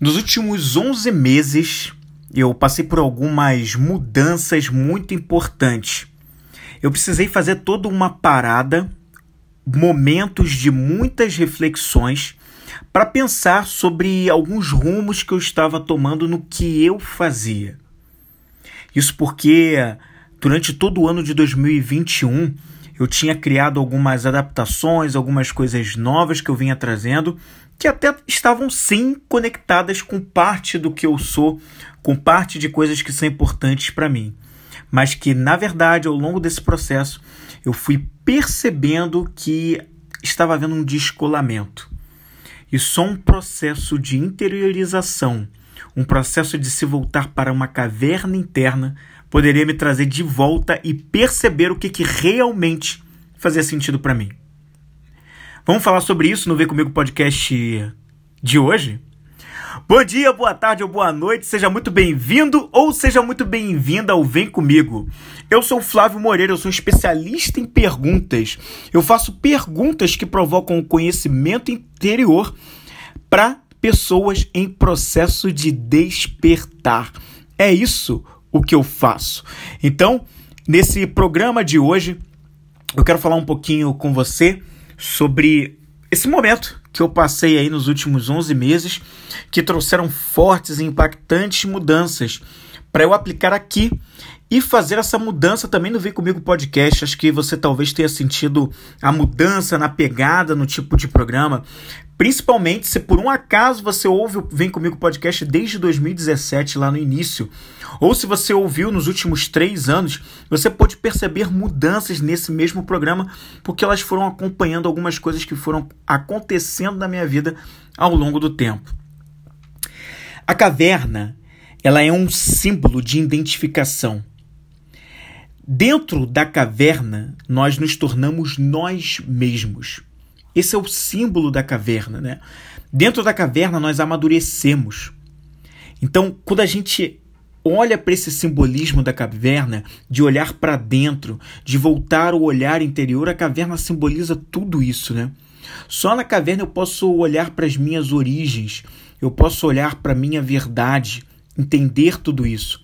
Nos últimos 11 meses, eu passei por algumas mudanças muito importantes. Eu precisei fazer toda uma parada, momentos de muitas reflexões, para pensar sobre alguns rumos que eu estava tomando no que eu fazia. Isso porque durante todo o ano de 2021 eu tinha criado algumas adaptações, algumas coisas novas que eu vinha trazendo, que até estavam sim conectadas com parte do que eu sou, com parte de coisas que são importantes para mim. Mas que, na verdade, ao longo desse processo, eu fui percebendo que estava havendo um descolamento. E só um processo de interiorização, um processo de se voltar para uma caverna interna, poderia me trazer de volta e perceber o que, que realmente fazia sentido para mim. Vamos falar sobre isso no Vem Comigo Podcast de hoje? Bom dia, boa tarde ou boa noite, seja muito bem-vindo ou seja muito bem-vinda ao Vem Comigo. Eu sou Flávio Moreira, eu sou especialista em perguntas. Eu faço perguntas que provocam o conhecimento interior para pessoas em processo de despertar. É isso o que eu faço. Então, nesse programa de hoje, eu quero falar um pouquinho com você sobre esse momento que eu passei aí nos últimos 11 meses, que trouxeram fortes e impactantes mudanças para eu aplicar aqui e fazer essa mudança também no Vem Comigo Podcast. Acho que você talvez tenha sentido a mudança na pegada, no tipo de programa. Principalmente se por um acaso você ouve o Vem Comigo Podcast desde 2017, lá no início. Ou se você ouviu nos últimos três anos, você pode perceber mudanças nesse mesmo programa, porque elas foram acompanhando algumas coisas que foram acontecendo na minha vida ao longo do tempo. A caverna, ela é um símbolo de identificação. Dentro da caverna, nós nos tornamos nós mesmos. Esse é o símbolo da caverna, né? Dentro da caverna, nós amadurecemos. Então, quando a gente olha para esse simbolismo da caverna, de olhar para dentro, de voltar o olhar interior, a caverna simboliza tudo isso, né? Só na caverna eu posso olhar para as minhas origens, eu posso olhar para a minha verdade, entender tudo isso.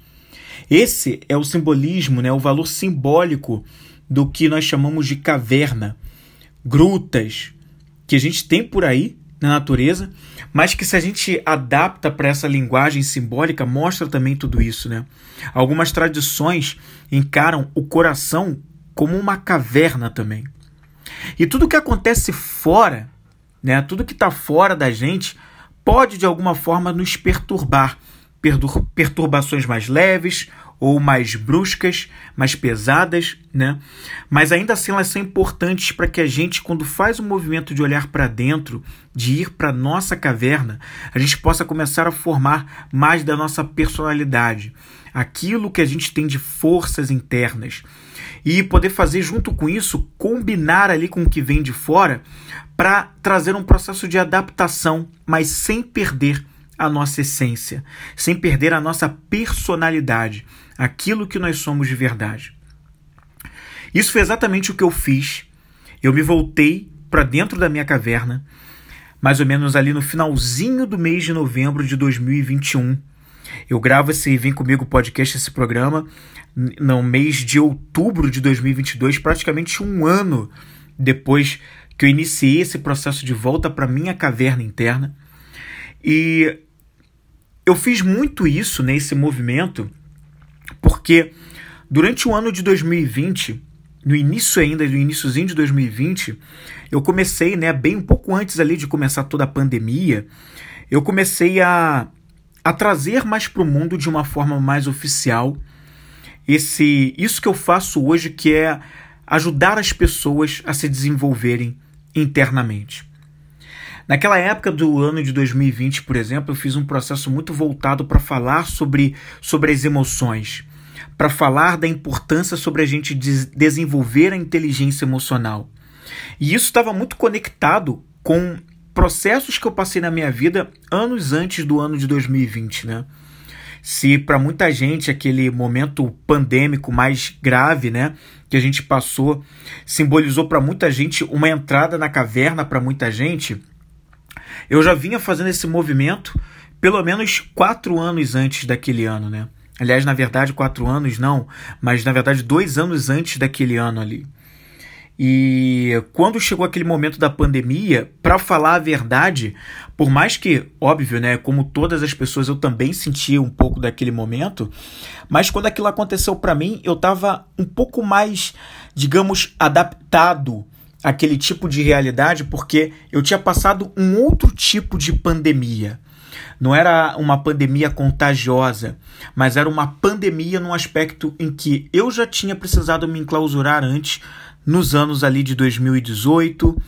Esse é o simbolismo, né, o valor simbólico do que nós chamamos de caverna, grutas que a gente tem por aí na natureza, mas que se a gente adapta para essa linguagem simbólica, mostra também tudo isso, né? Algumas tradições encaram o coração como uma caverna também. E tudo que acontece fora, né, tudo que está fora da gente, pode de alguma forma nos perturbar, perturbações mais leves ou mais bruscas, mais pesadas, né? Mas ainda assim elas são importantes para que a gente, quando faz o movimento de olhar para dentro, de ir para nossa caverna, a gente possa começar a formar mais da nossa personalidade, aquilo que a gente tem de forças internas e poder fazer junto com isso combinar ali com o que vem de fora para trazer um processo de adaptação, mas sem perder a nossa essência, sem perder a nossa personalidade, aquilo que nós somos de verdade. Isso foi exatamente o que eu fiz. Eu me voltei para dentro da minha caverna, mais ou menos ali no finalzinho do mês de novembro de 2021. Eu gravo esse Vem Comigo podcast, esse programa, no mês de outubro de 2022, praticamente um ano depois que eu iniciei esse processo de volta para minha caverna interna. E eu fiz muito isso nesse movimento porque durante o ano de 2020, no início ainda, no iníciozinho de 2020, eu comecei, né, bem um pouco antes ali de começar toda a pandemia, eu comecei a, a trazer mais para o mundo de uma forma mais oficial esse isso que eu faço hoje, que é ajudar as pessoas a se desenvolverem internamente. Naquela época do ano de 2020, por exemplo, eu fiz um processo muito voltado para falar sobre, sobre as emoções, para falar da importância sobre a gente desenvolver a inteligência emocional. E isso estava muito conectado com processos que eu passei na minha vida anos antes do ano de 2020, né? Se para muita gente aquele momento pandêmico mais grave, né, que a gente passou, simbolizou para muita gente uma entrada na caverna para muita gente, eu já vinha fazendo esse movimento pelo menos quatro anos antes daquele ano, né? Aliás, na verdade, quatro anos não, mas na verdade dois anos antes daquele ano ali. E quando chegou aquele momento da pandemia, para falar a verdade, por mais que, óbvio, né, como todas as pessoas, eu também sentia um pouco daquele momento, mas quando aquilo aconteceu para mim, eu estava um pouco mais, digamos, adaptado àquele tipo de realidade, porque eu tinha passado um outro tipo de pandemia. Não era uma pandemia contagiosa, mas era uma pandemia no aspecto em que eu já tinha precisado me enclausurar antes nos anos ali de 2018,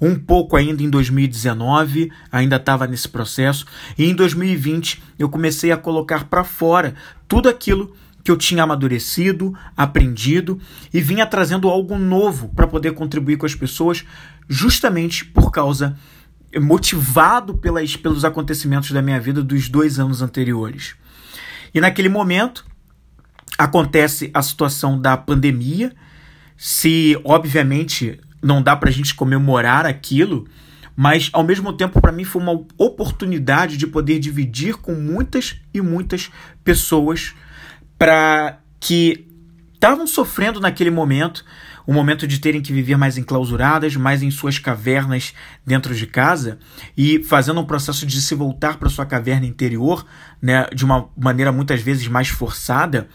um pouco ainda em 2019, ainda estava nesse processo, e em 2020 eu comecei a colocar para fora tudo aquilo que eu tinha amadurecido, aprendido e vinha trazendo algo novo para poder contribuir com as pessoas, justamente por causa motivado pelas, pelos acontecimentos da minha vida dos dois anos anteriores. E naquele momento acontece a situação da pandemia se, obviamente, não dá para a gente comemorar aquilo, mas ao mesmo tempo para mim foi uma oportunidade de poder dividir com muitas e muitas pessoas para que estavam sofrendo naquele momento, o momento de terem que viver mais enclausuradas, mais em suas cavernas dentro de casa e fazendo um processo de se voltar para sua caverna interior, né, de uma maneira muitas vezes mais forçada,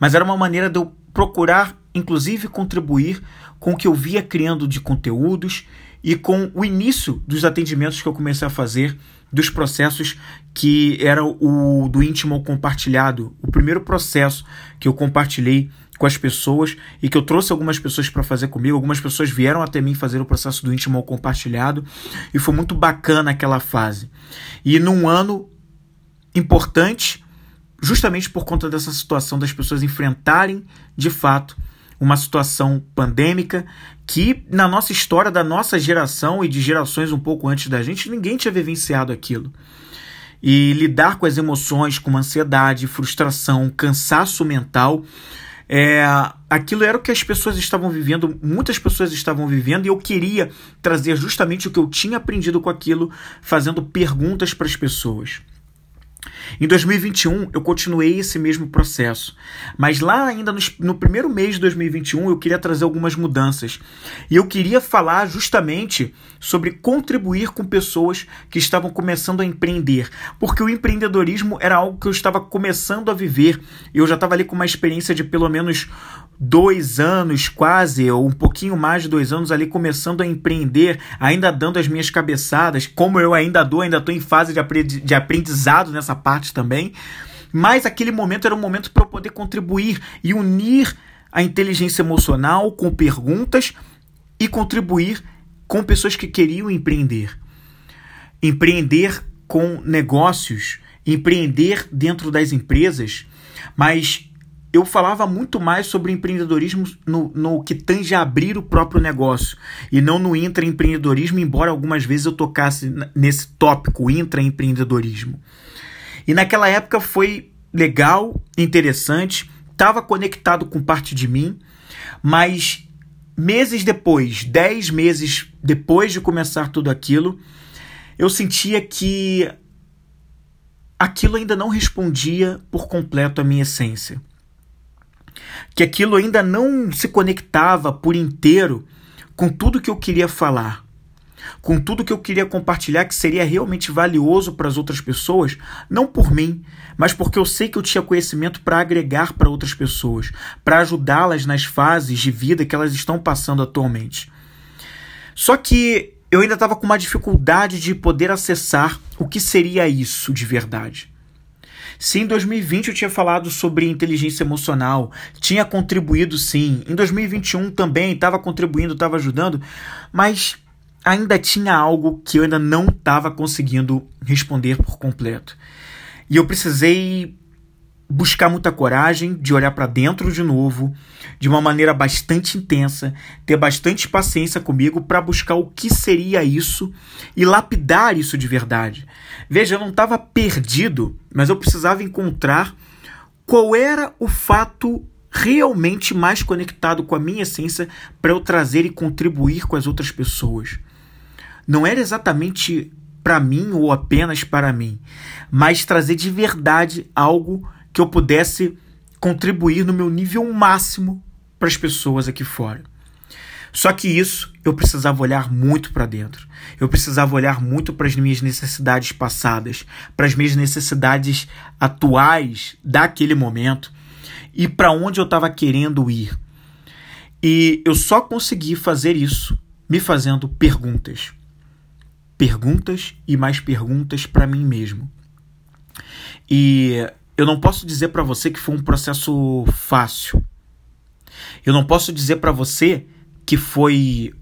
mas era uma maneira de eu procurar inclusive contribuir com o que eu via criando de conteúdos e com o início dos atendimentos que eu comecei a fazer dos processos que era o do íntimo ao compartilhado, o primeiro processo que eu compartilhei com as pessoas e que eu trouxe algumas pessoas para fazer comigo. Algumas pessoas vieram até mim fazer o processo do íntimo ao compartilhado e foi muito bacana aquela fase. E num ano importante, justamente por conta dessa situação das pessoas enfrentarem de fato uma situação pandêmica que na nossa história da nossa geração e de gerações um pouco antes da gente, ninguém tinha vivenciado aquilo. E lidar com as emoções, com ansiedade, frustração, cansaço mental, é, aquilo era o que as pessoas estavam vivendo, muitas pessoas estavam vivendo, e eu queria trazer justamente o que eu tinha aprendido com aquilo, fazendo perguntas para as pessoas. Em 2021, eu continuei esse mesmo processo, mas lá ainda no, no, primeiro mês de 2021 eu queria trazer algumas mudanças. E eu queria falar justamente sobre contribuir com pessoas que estavam começando a empreender, porque o empreendedorismo era algo que eu estava começando a viver. e Eu já estava ali com uma experiência de pelo menos dois anos quase, ou um pouquinho mais de dois anos ali começando a empreender, ainda dando as minhas cabeçadas, como eu ainda dou, ainda estou em fase de aprendizado nessa parte também. Mas aquele momento era um momento para eu poder contribuir e unir a inteligência emocional com perguntas e contribuir com pessoas que queriam empreender. Empreender com negócios, empreender dentro das empresas, mas eu falava muito mais sobre empreendedorismo no, no que tange a abrir o próprio negócio e não no intraempreendedorismo, embora algumas vezes eu tocasse nesse tópico, intraempreendedorismo. E naquela época foi legal, interessante, estava conectado com parte de mim, mas meses depois, dez meses depois de começar tudo aquilo, eu sentia que aquilo ainda não respondia por completo à minha essência que aquilo ainda não se conectava por inteiro com tudo que eu queria falar, com tudo que eu queria compartilhar que seria realmente valioso para as outras pessoas, não por mim, mas porque eu sei que eu tinha conhecimento para agregar para outras pessoas, para ajudá-las nas fases de vida que elas estão passando atualmente. Só que eu ainda estava com uma dificuldade de poder acessar o que seria isso de verdade. Se em 2020 eu tinha falado sobre inteligência emocional, tinha contribuído sim. Em 2021 também estava contribuindo, estava ajudando, mas ainda tinha algo que eu ainda não estava conseguindo responder por completo. E eu precisei buscar muita coragem de olhar para dentro de novo, de uma maneira bastante intensa, ter bastante paciência comigo para buscar o que seria isso e lapidar isso de verdade. Veja, eu não estava perdido, mas eu precisava encontrar qual era o fato realmente mais conectado com a minha essência para eu trazer e contribuir com as outras pessoas. Não era exatamente para mim ou apenas para mim, mas trazer de verdade algo que eu pudesse contribuir no meu nível máximo para as pessoas aqui fora. Só que isso eu precisava olhar muito para dentro. Eu precisava olhar muito para as minhas necessidades passadas, para as minhas necessidades atuais daquele momento e para onde eu estava querendo ir. E eu só consegui fazer isso me fazendo perguntas. Perguntas e mais perguntas para mim mesmo. E eu não posso dizer para você que foi um processo fácil. Eu não posso dizer para você que foi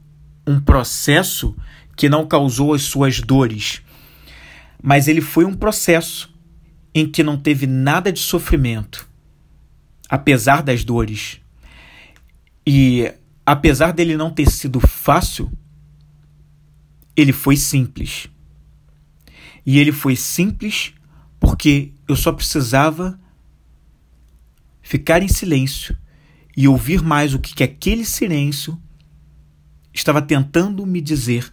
um processo que não causou as suas dores, mas ele foi um processo em que não teve nada de sofrimento, apesar das dores. E apesar dele não ter sido fácil, ele foi simples. E ele foi simples porque eu só precisava ficar em silêncio e ouvir mais o que, que aquele silêncio estava tentando me dizer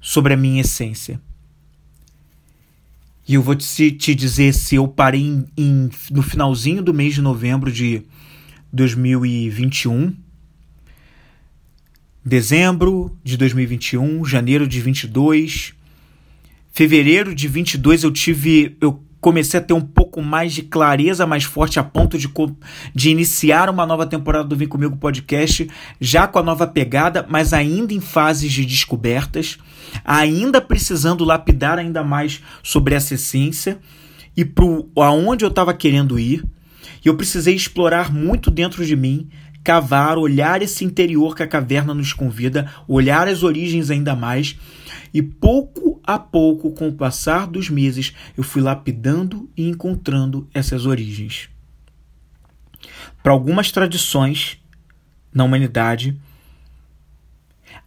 sobre a minha essência. E eu vou te, te dizer se eu parei em, em, no finalzinho do mês de novembro de 2021, dezembro de 2021, janeiro de 22, fevereiro de 22 eu tive eu comecei a ter um pouco mais de clareza mais forte a ponto de, de iniciar uma nova temporada do Vem Comigo Podcast, já com a nova pegada, mas ainda em fases de descobertas, ainda precisando lapidar ainda mais sobre essa essência e para aonde eu estava querendo ir. E eu precisei explorar muito dentro de mim, cavar, olhar esse interior que a caverna nos convida, olhar as origens ainda mais e pouco a pouco, com o passar dos meses, eu fui lapidando e encontrando essas origens. Para algumas tradições na humanidade,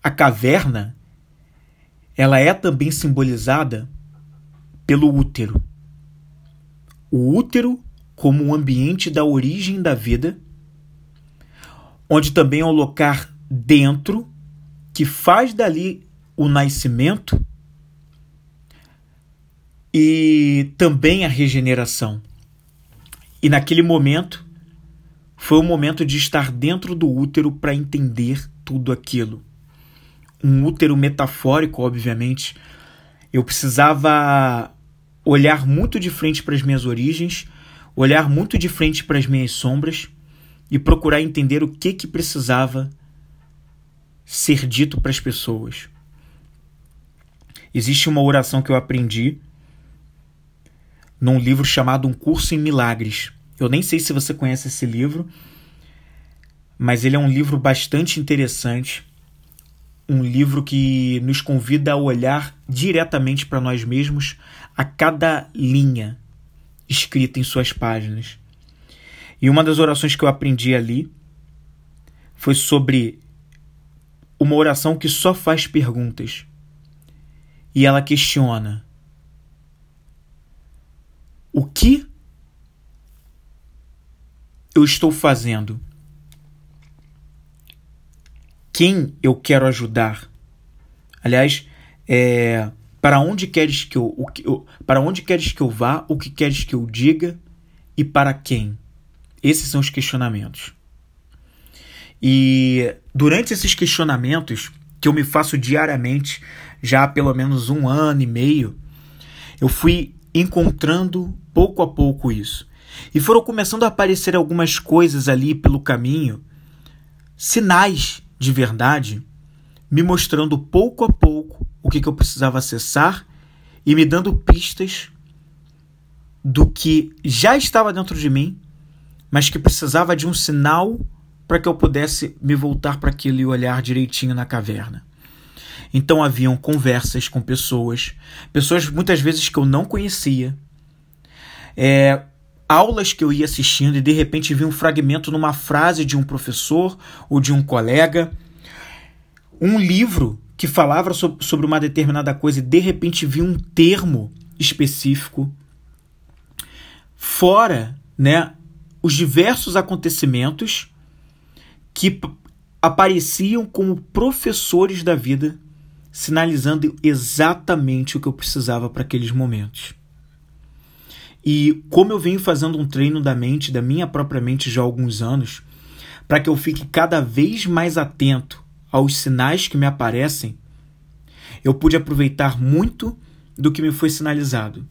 a caverna ela é também simbolizada pelo útero. O útero como um ambiente da origem da vida, onde também é um lugar dentro que faz dali o nascimento e também a regeneração. E naquele momento foi o momento de estar dentro do útero para entender tudo aquilo. Um útero metafórico, obviamente. Eu precisava olhar muito de frente para as minhas origens, olhar muito de frente para as minhas sombras e procurar entender o que que precisava ser dito para as pessoas. Existe uma oração que eu aprendi num livro chamado Um Curso em Milagres. Eu nem sei se você conhece esse livro, mas ele é um livro bastante interessante. Um livro que nos convida a olhar diretamente para nós mesmos a cada linha escrita em suas páginas. E uma das orações que eu aprendi ali foi sobre uma oração que só faz perguntas e ela questiona: O que eu estou fazendo? Quem eu quero ajudar? Aliás, é, para onde queres que eu, o, para onde queres que eu vá? O que queres que eu diga? E para quem? Esses são os questionamentos. E durante esses questionamentos que eu me faço diariamente já há pelo menos um ano e meio, eu fui encontrando pouco a pouco isso. E foram começando a aparecer algumas coisas ali pelo caminho, sinais de verdade, me mostrando pouco a pouco o que, que eu precisava acessar e me dando pistas do que já estava dentro de mim, mas que precisava de um sinal para que eu pudesse me voltar para aquilo e olhar direitinho na caverna. Então haviam conversas com pessoas, pessoas muitas vezes que eu não conhecia, é, aulas que eu ia assistindo e de repente vi um fragmento numa frase de um professor ou de um colega, um livro que falava sobre uma determinada coisa e de repente vi um termo específico, fora né, os diversos acontecimentos que apareciam como professores da vida sinalizando exatamente o que eu precisava para aqueles momentos. E como eu venho fazendo um treino da mente, da minha própria mente já há alguns anos, para que eu fique cada vez mais atento aos sinais que me aparecem, eu pude aproveitar muito do que me foi sinalizado.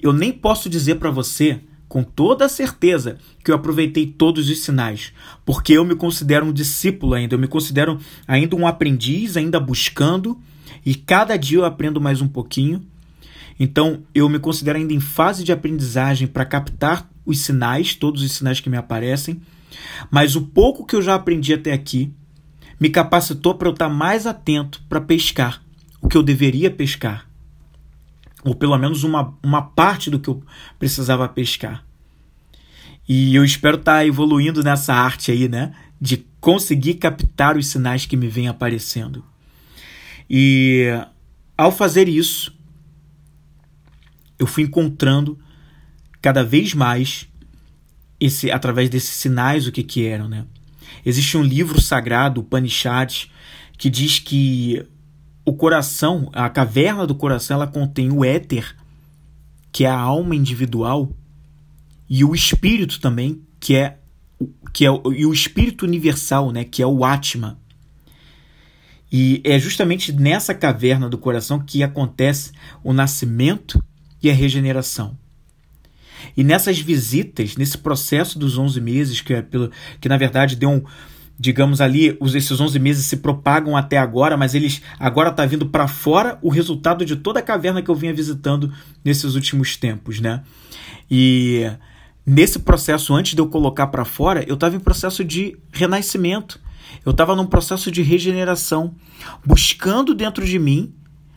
Eu nem posso dizer para você com toda a certeza que eu aproveitei todos os sinais, porque eu me considero um discípulo ainda, eu me considero ainda um aprendiz, ainda buscando, e cada dia eu aprendo mais um pouquinho. Então, eu me considero ainda em fase de aprendizagem para captar os sinais, todos os sinais que me aparecem, mas o pouco que eu já aprendi até aqui me capacitou para eu estar mais atento para pescar o que eu deveria pescar ou pelo menos uma, uma parte do que eu precisava pescar. E eu espero estar tá evoluindo nessa arte aí, né? De conseguir captar os sinais que me vêm aparecendo. E ao fazer isso, eu fui encontrando cada vez mais esse através desses sinais o que que eram, né? Existe um livro sagrado, Upanishad, que diz que o coração, a caverna do coração, ela contém o éter, que é a alma individual, e o espírito também, que é que é e o espírito universal, né, que é o Atma. E é justamente nessa caverna do coração que acontece o nascimento e a regeneração. E nessas visitas, nesse processo dos 11 meses, que, é pelo, que na verdade deu um, digamos ali, os, esses 11 meses se propagam até agora, mas eles agora está vindo para fora o resultado de toda a caverna que eu vinha visitando nesses últimos tempos, né? E nesse processo, antes de eu colocar para fora, eu estava em processo de renascimento. Eu estava num processo de regeneração, buscando dentro de mim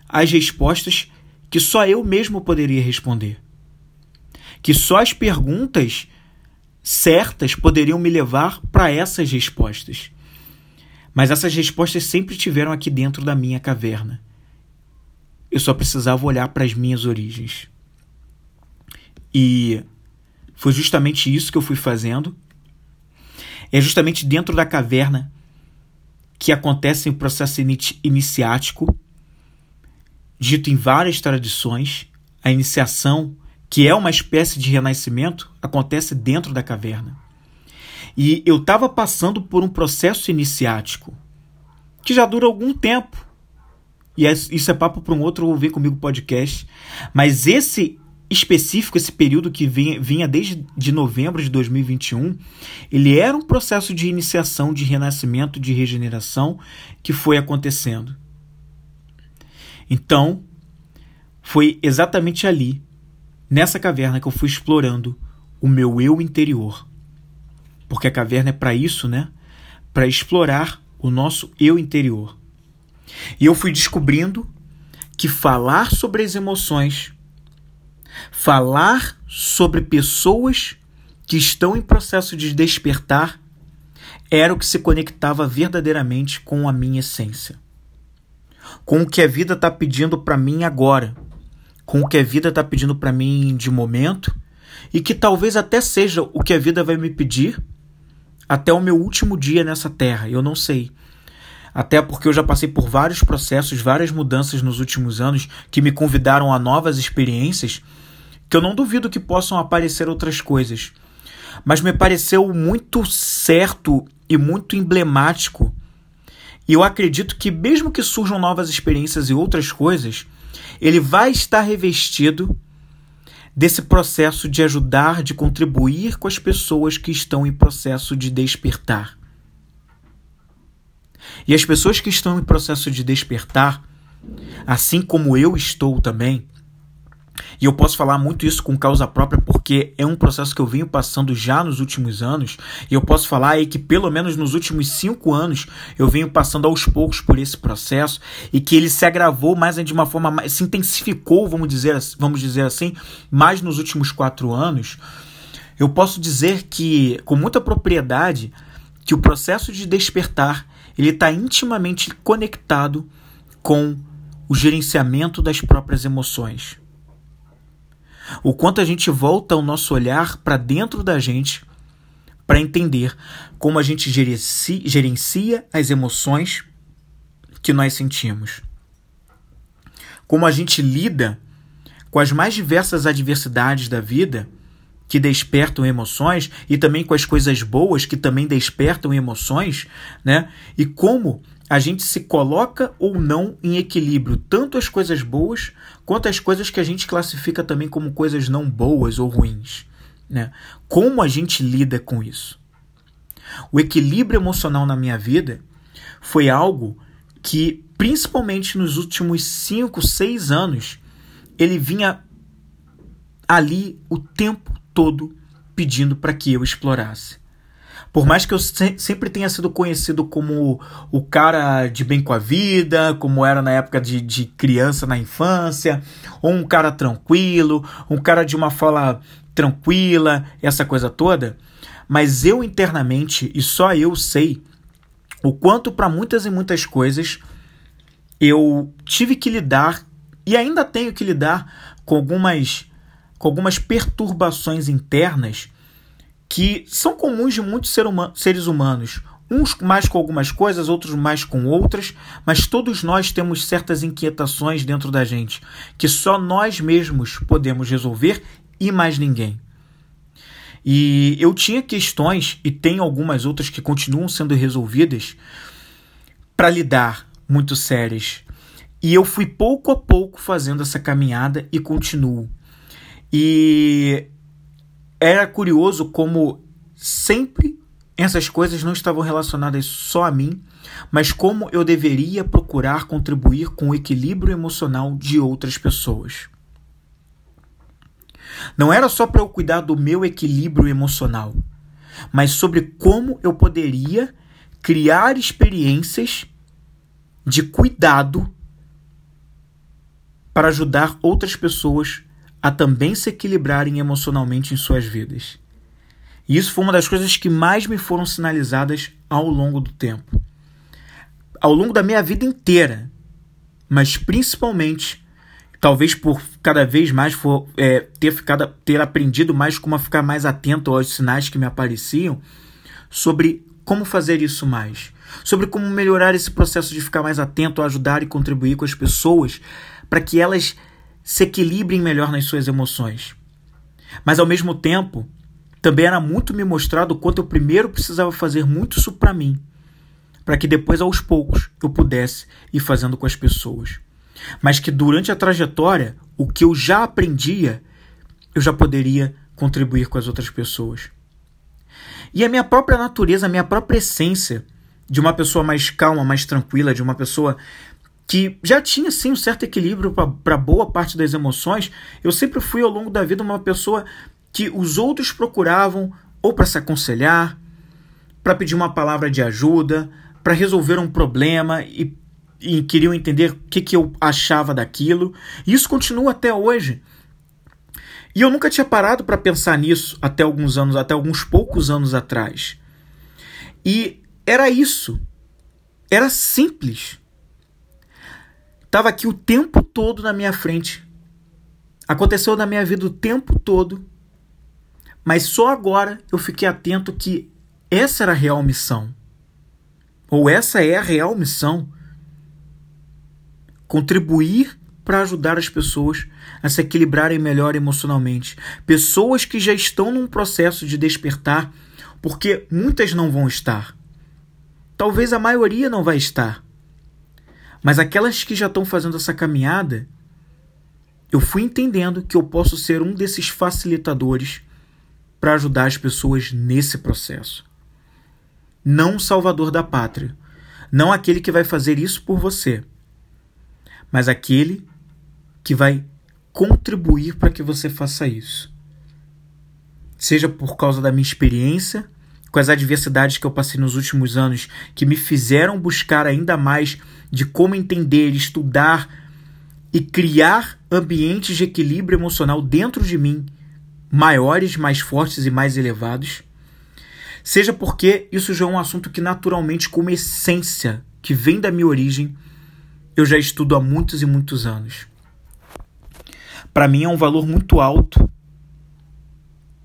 as respostas que só eu mesmo poderia responder. Que só as perguntas certas poderiam me levar para essas respostas. Mas essas respostas sempre tiveram aqui dentro da minha caverna. Eu só precisava olhar para as minhas origens. E foi justamente isso que eu fui fazendo. É justamente dentro da caverna que acontece o processo iniciático, dito em várias tradições, a iniciação que é uma espécie de renascimento, acontece dentro da caverna. E eu estava passando por um processo iniciático que já dura algum tempo. E é, isso é papo para um outro ouvir comigo podcast. Mas esse específico, esse período que vinha, vinha desde de novembro de 2021, ele era um processo de iniciação, de renascimento, de regeneração que foi acontecendo. Então, foi exatamente ali nessa caverna que eu fui explorando o meu eu interior. Porque a caverna é para isso, né? Para explorar o nosso eu interior. E eu fui descobrindo que falar sobre as emoções, falar sobre pessoas que estão em processo de despertar, era o que se conectava verdadeiramente com a minha essência. Com o que a vida está pedindo para mim agora com o que a vida está pedindo para mim de momento e que talvez até seja o que a vida vai me pedir até o meu último dia nessa terra. Eu não sei. Até porque eu já passei por vários processos, várias mudanças nos últimos anos que me convidaram a novas experiências, que eu não duvido que possam aparecer outras coisas. Mas me pareceu muito certo e muito emblemático. E eu acredito que, mesmo que surjam novas experiências e outras coisas, ele vai estar revestido desse processo de ajudar, de contribuir com as pessoas que estão em processo de despertar. E as pessoas que estão em processo de despertar, assim como eu estou também, e eu posso falar muito isso com causa própria porque é um processo que eu venho passando já nos últimos anos. E eu posso falar aí que pelo menos nos últimos cinco anos eu venho passando aos poucos por esse processo e que ele se agravou mais de uma forma mais, se intensificou, vamos dizer, vamos dizer assim, mais nos últimos quatro anos. Eu posso dizer que com muita propriedade que o processo de despertar ele está intimamente conectado com o gerenciamento das próprias emoções. O quanto a gente volta o nosso olhar para dentro da gente para entender como a gente gerencia, gerencia as emoções que nós sentimos. como a gente lida com as mais diversas adversidades da vida que despertam emoções e também com as coisas boas que também despertam emoções, né? E como a gente se coloca ou não em equilíbrio, tanto as coisas boas quanto as coisas que a gente classifica também como coisas não boas ou ruins, né? Como a gente lida com isso? O equilíbrio emocional na minha vida foi algo que, principalmente nos últimos 5, 6 anos, ele vinha ali o tempo todo pedindo para que eu explorasse. Por mais que eu se sempre tenha sido conhecido como o cara de bem com a vida, como era na época de, de criança na infância, ou um cara tranquilo, um cara de uma fala tranquila, essa coisa toda, mas eu internamente, e só eu sei, o quanto para muitas e muitas coisas eu tive que lidar e ainda tenho que lidar com algumas com algumas perturbações internas que são comuns de muitos ser seres humanos. Uns mais com algumas coisas, outros mais com outras, mas todos nós temos certas inquietações dentro da gente que só nós mesmos podemos resolver e mais ninguém. E eu tinha questões, e tem algumas outras que continuam sendo resolvidas, para lidar muito sérias. E eu fui pouco a pouco fazendo essa caminhada e continuo. E era curioso como sempre essas coisas não estavam relacionadas só a mim, mas como eu deveria procurar contribuir com o equilíbrio emocional de outras pessoas. Não era só para eu cuidar do meu equilíbrio emocional, mas sobre como eu poderia criar experiências de cuidado para ajudar outras pessoas a também se equilibrarem emocionalmente em suas vidas. E isso foi uma das coisas que mais me foram sinalizadas ao longo do tempo. Ao longo da minha vida inteira, mas principalmente, talvez por cada vez mais for, é, ter, ficado, ter aprendido mais como a ficar mais atento aos sinais que me apareciam, sobre como fazer isso mais, sobre como melhorar esse processo de ficar mais atento, ajudar e contribuir com as pessoas para que elas se equilibrem melhor nas suas emoções. Mas ao mesmo tempo, também era muito me mostrado o quanto eu primeiro precisava fazer muito isso para mim, para que depois aos poucos eu pudesse ir fazendo com as pessoas. Mas que durante a trajetória, o que eu já aprendia, eu já poderia contribuir com as outras pessoas. E a minha própria natureza, a minha própria essência de uma pessoa mais calma, mais tranquila, de uma pessoa que já tinha sim um certo equilíbrio para boa parte das emoções, eu sempre fui ao longo da vida uma pessoa que os outros procuravam ou para se aconselhar, para pedir uma palavra de ajuda, para resolver um problema e, e queriam entender o que, que eu achava daquilo. E isso continua até hoje. E eu nunca tinha parado para pensar nisso até alguns anos, até alguns poucos anos atrás. E era isso. Era simples estava aqui o tempo todo na minha frente. Aconteceu na minha vida o tempo todo. Mas só agora eu fiquei atento que essa era a real missão. Ou essa é a real missão. Contribuir para ajudar as pessoas a se equilibrarem melhor emocionalmente. Pessoas que já estão num processo de despertar, porque muitas não vão estar. Talvez a maioria não vai estar. Mas aquelas que já estão fazendo essa caminhada, eu fui entendendo que eu posso ser um desses facilitadores para ajudar as pessoas nesse processo. Não o salvador da pátria, não aquele que vai fazer isso por você, mas aquele que vai contribuir para que você faça isso. Seja por causa da minha experiência, com as adversidades que eu passei nos últimos anos, que me fizeram buscar ainda mais de como entender, estudar e criar ambientes de equilíbrio emocional dentro de mim, maiores, mais fortes e mais elevados. Seja porque isso já é um assunto que naturalmente, como essência, que vem da minha origem, eu já estudo há muitos e muitos anos. Para mim é um valor muito alto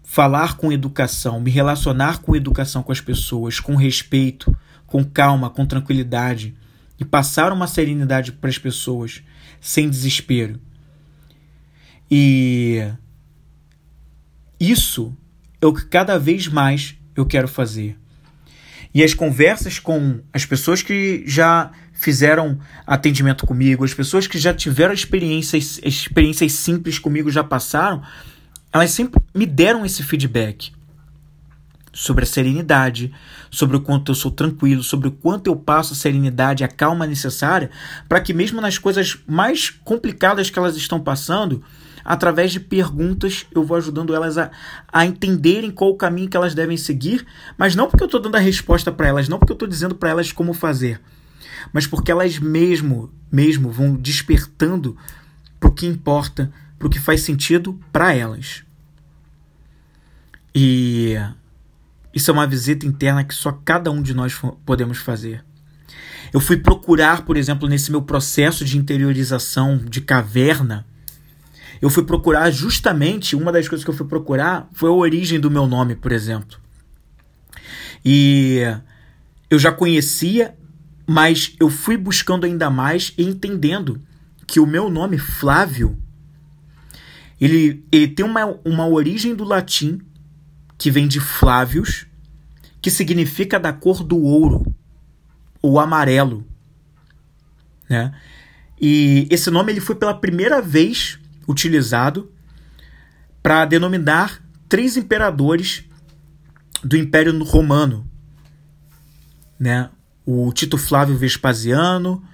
falar com educação, me relacionar com educação com as pessoas, com respeito, com calma, com tranquilidade e passar uma serenidade para as pessoas, sem desespero. E isso é o que cada vez mais eu quero fazer. E as conversas com as pessoas que já fizeram atendimento comigo, as pessoas que já tiveram experiências, experiências simples comigo, já passaram, elas sempre me deram esse feedback sobre a serenidade, sobre o quanto eu sou tranquilo, sobre o quanto eu passo a serenidade, a calma necessária, para que mesmo nas coisas mais complicadas que elas estão passando, através de perguntas eu vou ajudando elas a, a entenderem qual o caminho que elas devem seguir, mas não porque eu estou dando a resposta para elas, não porque eu estou dizendo para elas como fazer, mas porque elas mesmo, mesmo vão despertando para o que importa, para o que faz sentido para elas. E isso é uma visita interna que só cada um de nós podemos fazer. Eu fui procurar, por exemplo, nesse meu processo de interiorização de caverna, eu fui procurar justamente, uma das coisas que eu fui procurar foi a origem do meu nome, por exemplo. E eu já conhecia, mas eu fui buscando ainda mais e entendendo que o meu nome, Flávio, ele, ele tem uma, uma origem do latim que vem de Flávios, que significa da cor do ouro, ou amarelo. Né? E esse nome ele foi pela primeira vez utilizado para denominar três imperadores do Império Romano, né? O Tito Flávio Vespasiano,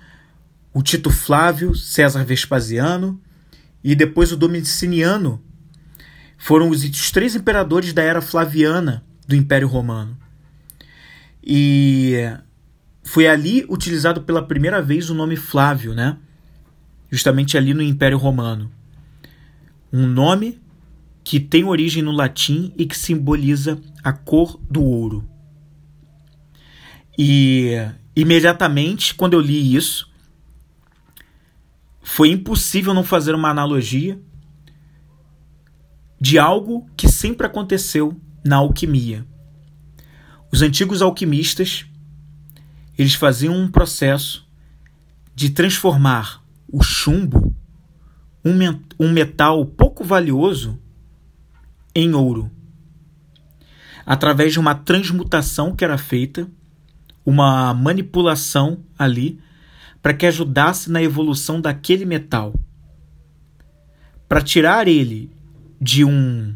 o Tito Flávio César Vespasiano e depois o Domiticiano foram os, os três imperadores da era flaviana do Império Romano. E foi ali utilizado pela primeira vez o nome Flávio, né? Justamente ali no Império Romano um nome que tem origem no latim e que simboliza a cor do ouro. E imediatamente, quando eu li isso, foi impossível não fazer uma analogia de algo que sempre aconteceu na alquimia. Os antigos alquimistas, eles faziam um processo de transformar o chumbo um, metal pouco valioso em ouro. Através de uma transmutação que era feita, uma manipulação ali, para que ajudasse na evolução daquele metal. Para tirar ele de um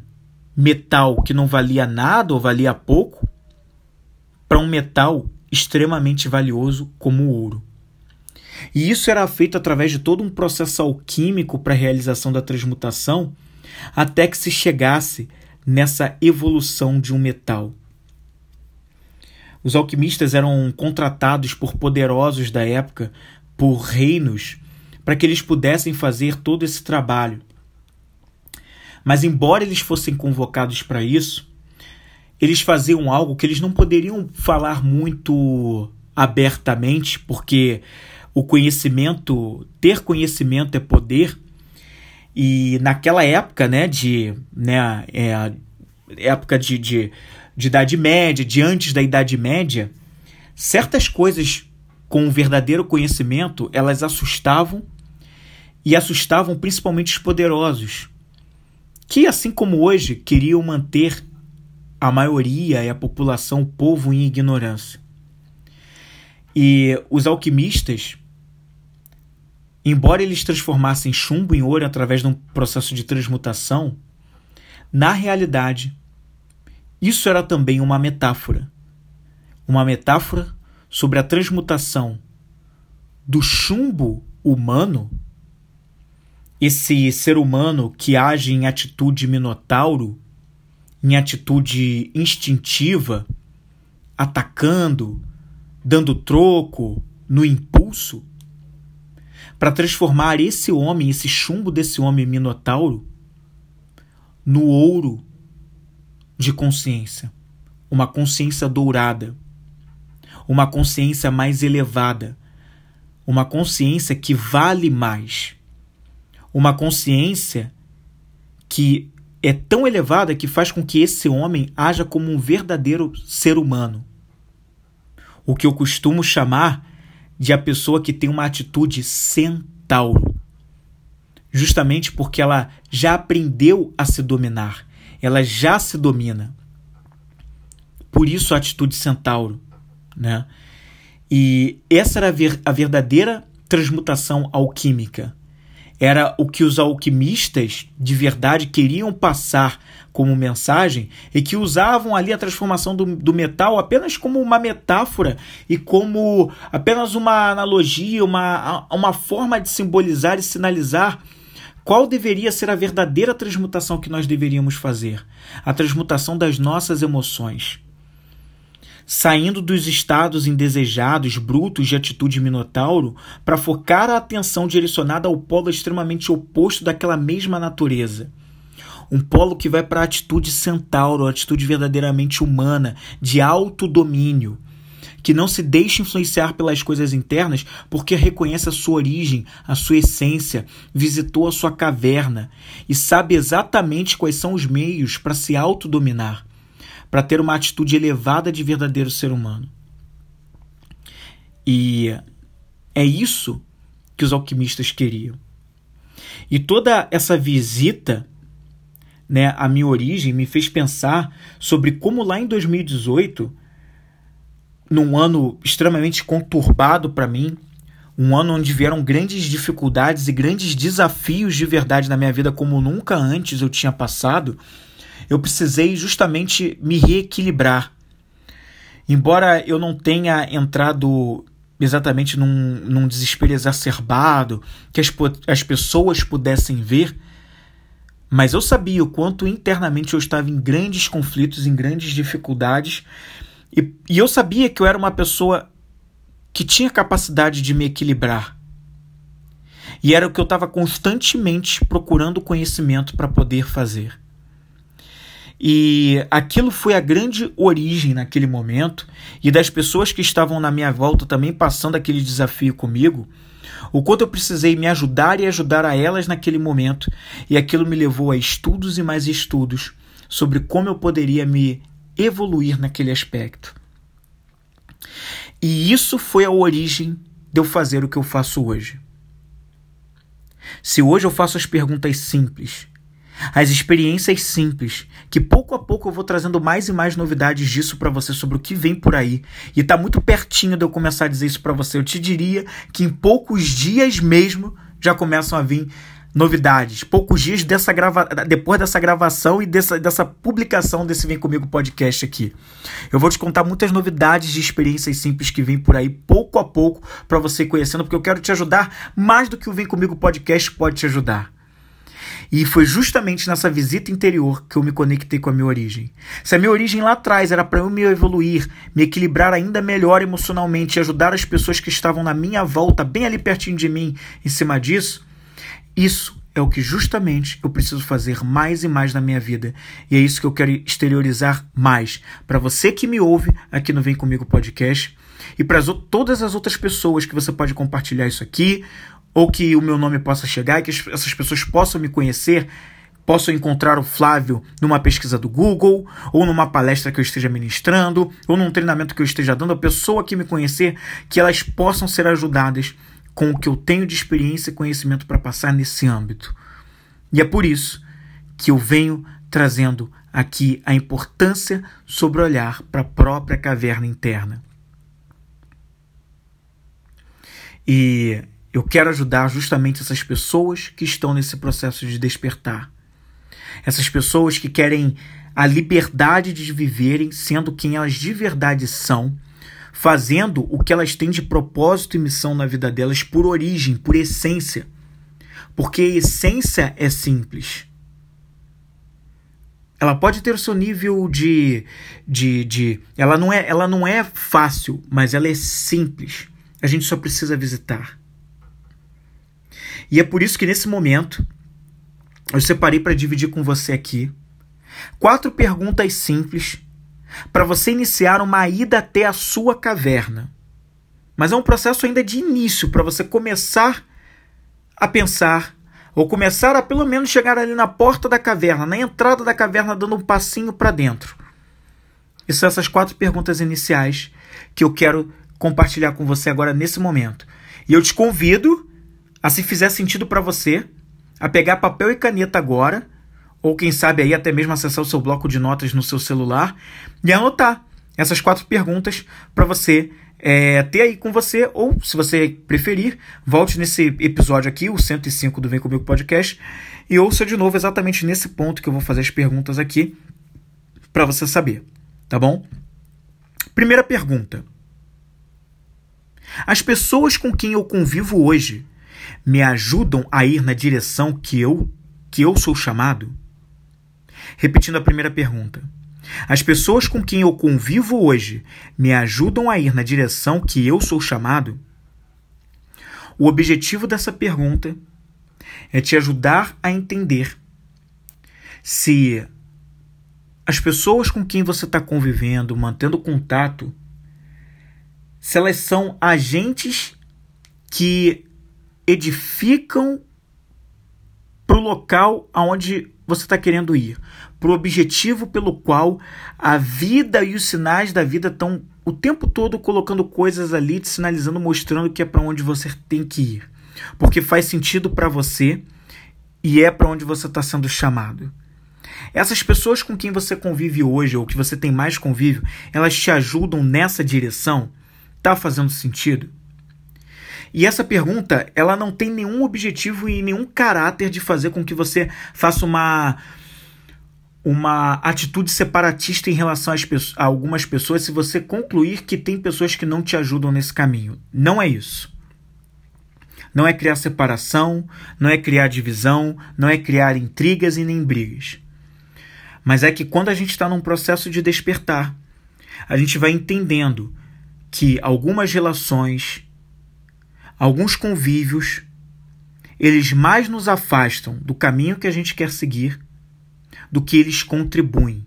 metal que não valia nada ou valia pouco, para um metal extremamente valioso como o ouro. E isso era feito através de todo um processo alquímico para a realização da transmutação, até que se chegasse nessa evolução de um metal. Os alquimistas eram contratados por poderosos da época, por reinos, para que eles pudessem fazer todo esse trabalho. Mas, embora eles fossem convocados para isso, eles faziam algo que eles não poderiam falar muito abertamente, porque o conhecimento, ter conhecimento é poder. E naquela época, né, de, né, é, época de, de, de Idade Média, de antes da Idade Média, certas coisas com o verdadeiro conhecimento, elas assustavam e assustavam principalmente os poderosos, que assim como hoje queriam manter a maioria e a população, o povo em ignorância. E os alquimistas Embora eles transformassem chumbo em ouro através de um processo de transmutação, na realidade, isso era também uma metáfora. Uma metáfora sobre a transmutação do chumbo humano, esse ser humano que age em atitude minotauro, em atitude instintiva, atacando, dando troco, no impulso, para transformar esse homem, esse chumbo desse homem minotauro, no ouro de consciência, uma consciência dourada, uma consciência mais elevada, uma consciência que vale mais, uma consciência que é tão elevada que faz com que esse homem haja como um verdadeiro ser humano. O que eu costumo chamar de a pessoa que tem uma atitude centauro. justamente porque ela já aprendeu a se dominar, ela já se domina. Por isso a atitude centauro, né? E essa era a, ver, a verdadeira transmutação alquímica. Era o que os alquimistas de verdade queriam passar como mensagem e que usavam ali a transformação do, do metal apenas como uma metáfora e como apenas uma analogia, uma, uma forma de simbolizar e sinalizar qual deveria ser a verdadeira transmutação que nós deveríamos fazer? A transmutação das nossas emoções saindo dos estados indesejados, brutos de atitude minotauro, para focar a atenção direcionada ao polo extremamente oposto daquela mesma natureza. Um polo que vai para a atitude centauro, a atitude verdadeiramente humana, de autodomínio, que não se deixa influenciar pelas coisas internas porque reconhece a sua origem, a sua essência, visitou a sua caverna e sabe exatamente quais são os meios para se autodominar para ter uma atitude elevada de verdadeiro ser humano. E é isso que os alquimistas queriam. E toda essa visita né, à minha origem me fez pensar sobre como lá em 2018, num ano extremamente conturbado para mim, um ano onde vieram grandes dificuldades e grandes desafios de verdade na minha vida como nunca antes eu tinha passado, eu precisei justamente me reequilibrar. Embora eu não tenha entrado exatamente num, num desespero exacerbado que as, as pessoas pudessem ver, mas eu sabia o quanto internamente eu estava em grandes conflitos, em grandes dificuldades, e, e eu sabia que eu era uma pessoa que tinha capacidade de me equilibrar. E era o que eu estava constantemente procurando conhecimento para poder fazer. E aquilo foi a grande origem naquele momento, e das pessoas que estavam na minha volta também passando aquele desafio comigo, o quanto eu precisei me ajudar e ajudar a elas naquele momento, e aquilo me levou a estudos e mais estudos sobre como eu poderia me evoluir naquele aspecto. E isso foi a origem de eu fazer o que eu faço hoje. Se hoje eu faço as perguntas simples, as experiências simples, que pouco a pouco eu vou trazendo mais e mais novidades disso para você sobre o que vem por aí. E tá muito pertinho de eu começar a dizer isso para você. Eu te diria que em poucos dias mesmo já começam a vir novidades. Poucos dias dessa grava... depois dessa gravação e dessa, dessa publicação desse Vem Comigo podcast aqui. Eu vou te contar muitas novidades de experiências simples que vêm por aí pouco a pouco para você ir conhecendo, porque eu quero te ajudar mais do que o Vem Comigo podcast pode te ajudar. E foi justamente nessa visita interior que eu me conectei com a minha origem. Se a minha origem lá atrás era para eu me evoluir, me equilibrar ainda melhor emocionalmente e ajudar as pessoas que estavam na minha volta, bem ali pertinho de mim, em cima disso, isso é o que justamente eu preciso fazer mais e mais na minha vida. E é isso que eu quero exteriorizar mais. Para você que me ouve aqui no Vem Comigo Podcast e para todas as outras pessoas que você pode compartilhar isso aqui ou que o meu nome possa chegar e que essas pessoas possam me conhecer, possam encontrar o Flávio numa pesquisa do Google, ou numa palestra que eu esteja ministrando, ou num treinamento que eu esteja dando, a pessoa que me conhecer, que elas possam ser ajudadas com o que eu tenho de experiência e conhecimento para passar nesse âmbito. E é por isso que eu venho trazendo aqui a importância sobre olhar para a própria caverna interna. E eu quero ajudar justamente essas pessoas que estão nesse processo de despertar. Essas pessoas que querem a liberdade de viverem sendo quem elas de verdade são, fazendo o que elas têm de propósito e missão na vida delas por origem, por essência. Porque a essência é simples. Ela pode ter o seu nível de, de, de ela não é ela não é fácil, mas ela é simples. A gente só precisa visitar. E é por isso que nesse momento eu separei para dividir com você aqui quatro perguntas simples para você iniciar uma ida até a sua caverna. Mas é um processo ainda de início para você começar a pensar ou começar a pelo menos chegar ali na porta da caverna, na entrada da caverna, dando um passinho para dentro. E são essas quatro perguntas iniciais que eu quero compartilhar com você agora nesse momento. E eu te convido a se fizer sentido para você, a pegar papel e caneta agora, ou quem sabe aí até mesmo acessar o seu bloco de notas no seu celular e anotar essas quatro perguntas para você é, ter aí com você, ou se você preferir, volte nesse episódio aqui, o 105 do Vem Comigo Podcast, e ouça de novo exatamente nesse ponto que eu vou fazer as perguntas aqui para você saber, tá bom? Primeira pergunta. As pessoas com quem eu convivo hoje me ajudam a ir na direção que eu que eu sou chamado? Repetindo a primeira pergunta. As pessoas com quem eu convivo hoje me ajudam a ir na direção que eu sou chamado? O objetivo dessa pergunta é te ajudar a entender se as pessoas com quem você está convivendo, mantendo contato, se elas são agentes que edificam para o local aonde você está querendo ir, para o objetivo pelo qual a vida e os sinais da vida estão o tempo todo colocando coisas ali, te sinalizando, mostrando que é para onde você tem que ir, porque faz sentido para você e é para onde você está sendo chamado. Essas pessoas com quem você convive hoje ou que você tem mais convívio, elas te ajudam nessa direção? Tá fazendo sentido? E essa pergunta, ela não tem nenhum objetivo e nenhum caráter de fazer com que você faça uma uma atitude separatista em relação às a algumas pessoas se você concluir que tem pessoas que não te ajudam nesse caminho. Não é isso. Não é criar separação, não é criar divisão, não é criar intrigas e nem brigas. Mas é que quando a gente está num processo de despertar, a gente vai entendendo que algumas relações, alguns convívios, eles mais nos afastam do caminho que a gente quer seguir do que eles contribuem.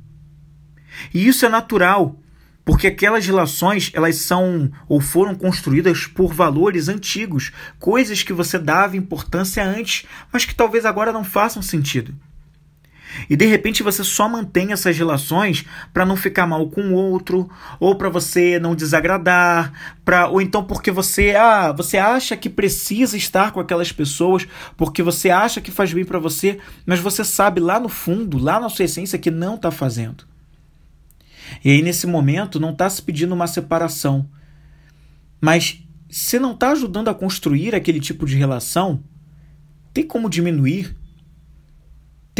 E isso é natural, porque aquelas relações elas são ou foram construídas por valores antigos, coisas que você dava importância antes, mas que talvez agora não façam sentido. E de repente você só mantém essas relações para não ficar mal com o outro, ou para você não desagradar, para ou então porque você ah, você acha que precisa estar com aquelas pessoas, porque você acha que faz bem para você, mas você sabe lá no fundo, lá na sua essência que não está fazendo. E aí nesse momento não está se pedindo uma separação, mas se não está ajudando a construir aquele tipo de relação, tem como diminuir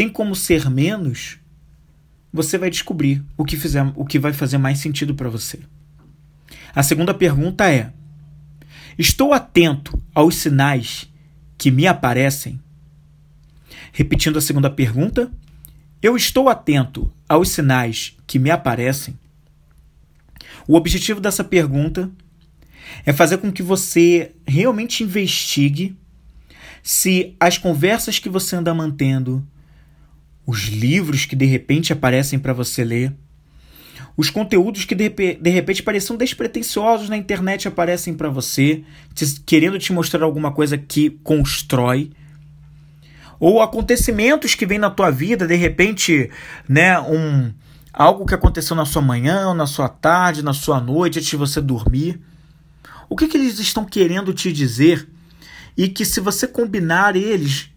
tem como ser menos, você vai descobrir o que, fizer, o que vai fazer mais sentido para você. A segunda pergunta é: Estou atento aos sinais que me aparecem? Repetindo a segunda pergunta, eu estou atento aos sinais que me aparecem? O objetivo dessa pergunta é fazer com que você realmente investigue se as conversas que você anda mantendo, os livros que de repente aparecem para você ler, os conteúdos que de, de repente pareciam despretensiosos na internet aparecem para você, te, querendo te mostrar alguma coisa que constrói, ou acontecimentos que vêm na tua vida, de repente, né, um algo que aconteceu na sua manhã, na sua tarde, na sua noite, antes de você dormir. O que, que eles estão querendo te dizer? E que se você combinar eles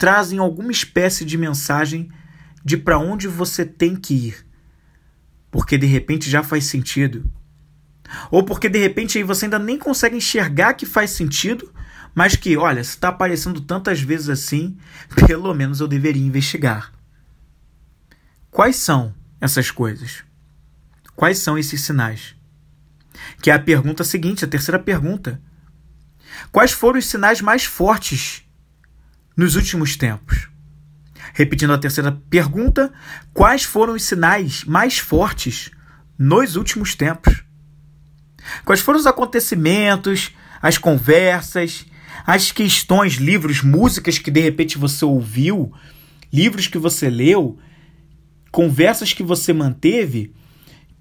trazem alguma espécie de mensagem de para onde você tem que ir. Porque de repente já faz sentido. Ou porque de repente aí você ainda nem consegue enxergar que faz sentido, mas que, olha, se está aparecendo tantas vezes assim, pelo menos eu deveria investigar. Quais são essas coisas? Quais são esses sinais? Que é a pergunta seguinte, a terceira pergunta. Quais foram os sinais mais fortes nos últimos tempos? Repetindo a terceira pergunta, quais foram os sinais mais fortes nos últimos tempos? Quais foram os acontecimentos, as conversas, as questões, livros, músicas que de repente você ouviu, livros que você leu, conversas que você manteve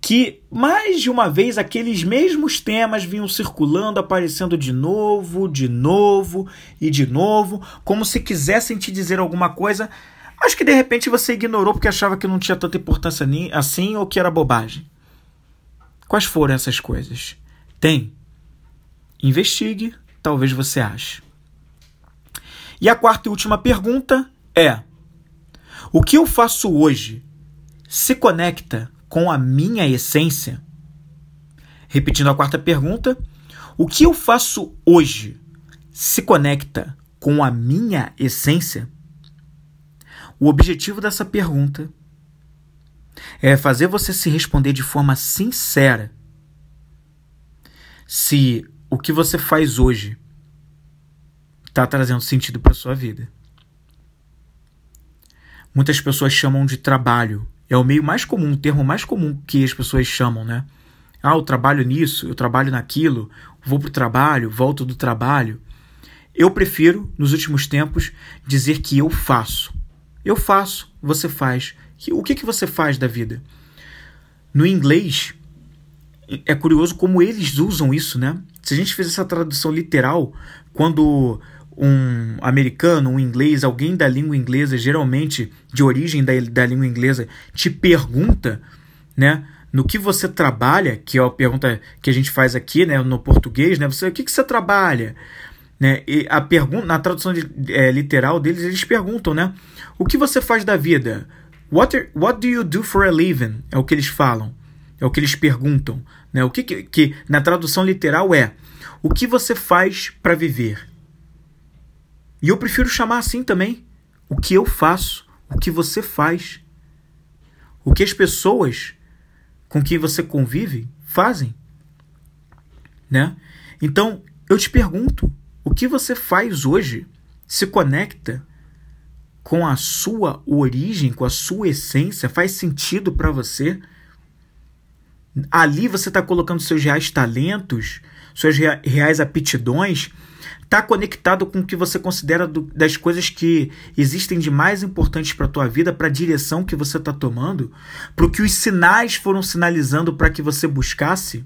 que mais de uma vez aqueles mesmos temas vinham circulando, aparecendo de novo, de novo e de novo, como se quisessem te dizer alguma coisa, mas que de repente você ignorou porque achava que não tinha tanta importância assim ou que era bobagem. Quais foram essas coisas? Tem. Investigue, talvez você ache. E a quarta e última pergunta é: o que eu faço hoje se conecta com a minha essência? Repetindo a quarta pergunta, o que eu faço hoje se conecta com a minha essência? O objetivo dessa pergunta é fazer você se responder de forma sincera se o que você faz hoje está trazendo sentido para sua vida. Muitas pessoas chamam de trabalho. É o meio mais comum, o termo mais comum que as pessoas chamam, né? Ah, eu trabalho nisso, eu trabalho naquilo, vou para o trabalho, volto do trabalho. Eu prefiro, nos últimos tempos, dizer que eu faço. Eu faço, você faz. O que, que você faz da vida? No inglês, é curioso como eles usam isso, né? Se a gente fizer essa tradução literal, quando um americano, um inglês, alguém da língua inglesa, geralmente de origem da, da língua inglesa, te pergunta, né? No que você trabalha, que é a pergunta que a gente faz aqui, né, no português, né? Você, o que, que você trabalha? Né? E a pergunta, na tradução de, é, literal deles, eles perguntam, né? O que você faz da vida? What, are, what do you do for a living? É o que eles falam. É o que eles perguntam. Né? O que, que, que na tradução literal é o que você faz para viver? E eu prefiro chamar assim também. O que eu faço, o que você faz. O que as pessoas com quem você convive fazem. Né? Então, eu te pergunto, o que você faz hoje se conecta com a sua origem, com a sua essência? Faz sentido para você? Ali você está colocando seus reais talentos, suas reais aptidões, está conectado com o que você considera do, das coisas que existem de mais importantes para a tua vida, para a direção que você está tomando, para o que os sinais foram sinalizando para que você buscasse?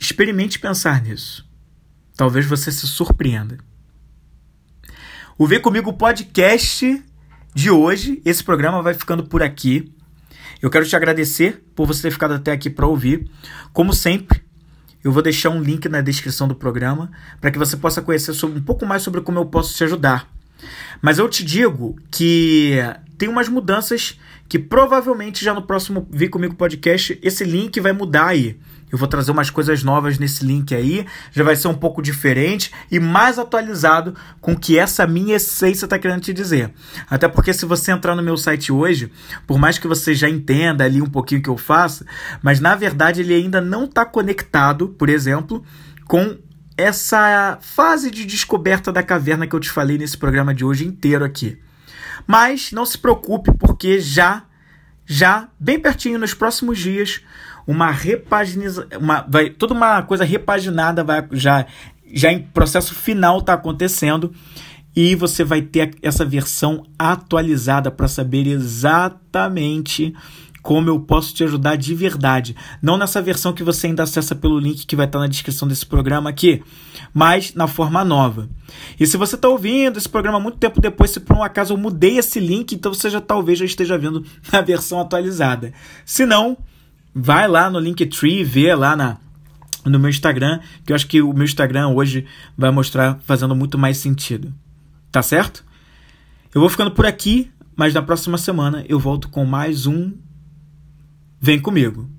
Experimente pensar nisso. Talvez você se surpreenda. O Vem Comigo podcast de hoje, esse programa vai ficando por aqui. Eu quero te agradecer por você ter ficado até aqui para ouvir. Como sempre, eu vou deixar um link na descrição do programa para que você possa conhecer sobre, um pouco mais sobre como eu posso te ajudar. Mas eu te digo que tem umas mudanças que provavelmente já no próximo Vem Comigo Podcast esse link vai mudar aí. Eu vou trazer umas coisas novas nesse link aí, já vai ser um pouco diferente e mais atualizado com o que essa minha essência está querendo te dizer. Até porque se você entrar no meu site hoje, por mais que você já entenda ali um pouquinho o que eu faço, mas na verdade ele ainda não está conectado, por exemplo, com essa fase de descoberta da caverna que eu te falei nesse programa de hoje inteiro aqui. Mas não se preocupe, porque já, já, bem pertinho nos próximos dias, uma repaginização, vai, toda uma coisa repaginada vai já, já em processo final está acontecendo. E você vai ter essa versão atualizada para saber exatamente como eu posso te ajudar de verdade. Não nessa versão que você ainda acessa pelo link que vai estar na descrição desse programa aqui, mas na forma nova. E se você está ouvindo esse programa muito tempo depois, se por um acaso eu mudei esse link, então você já talvez já esteja vendo na versão atualizada. Se não, vai lá no Linktree, vê lá na, no meu Instagram, que eu acho que o meu Instagram hoje vai mostrar fazendo muito mais sentido. Tá certo? Eu vou ficando por aqui, mas na próxima semana eu volto com mais um Vem comigo.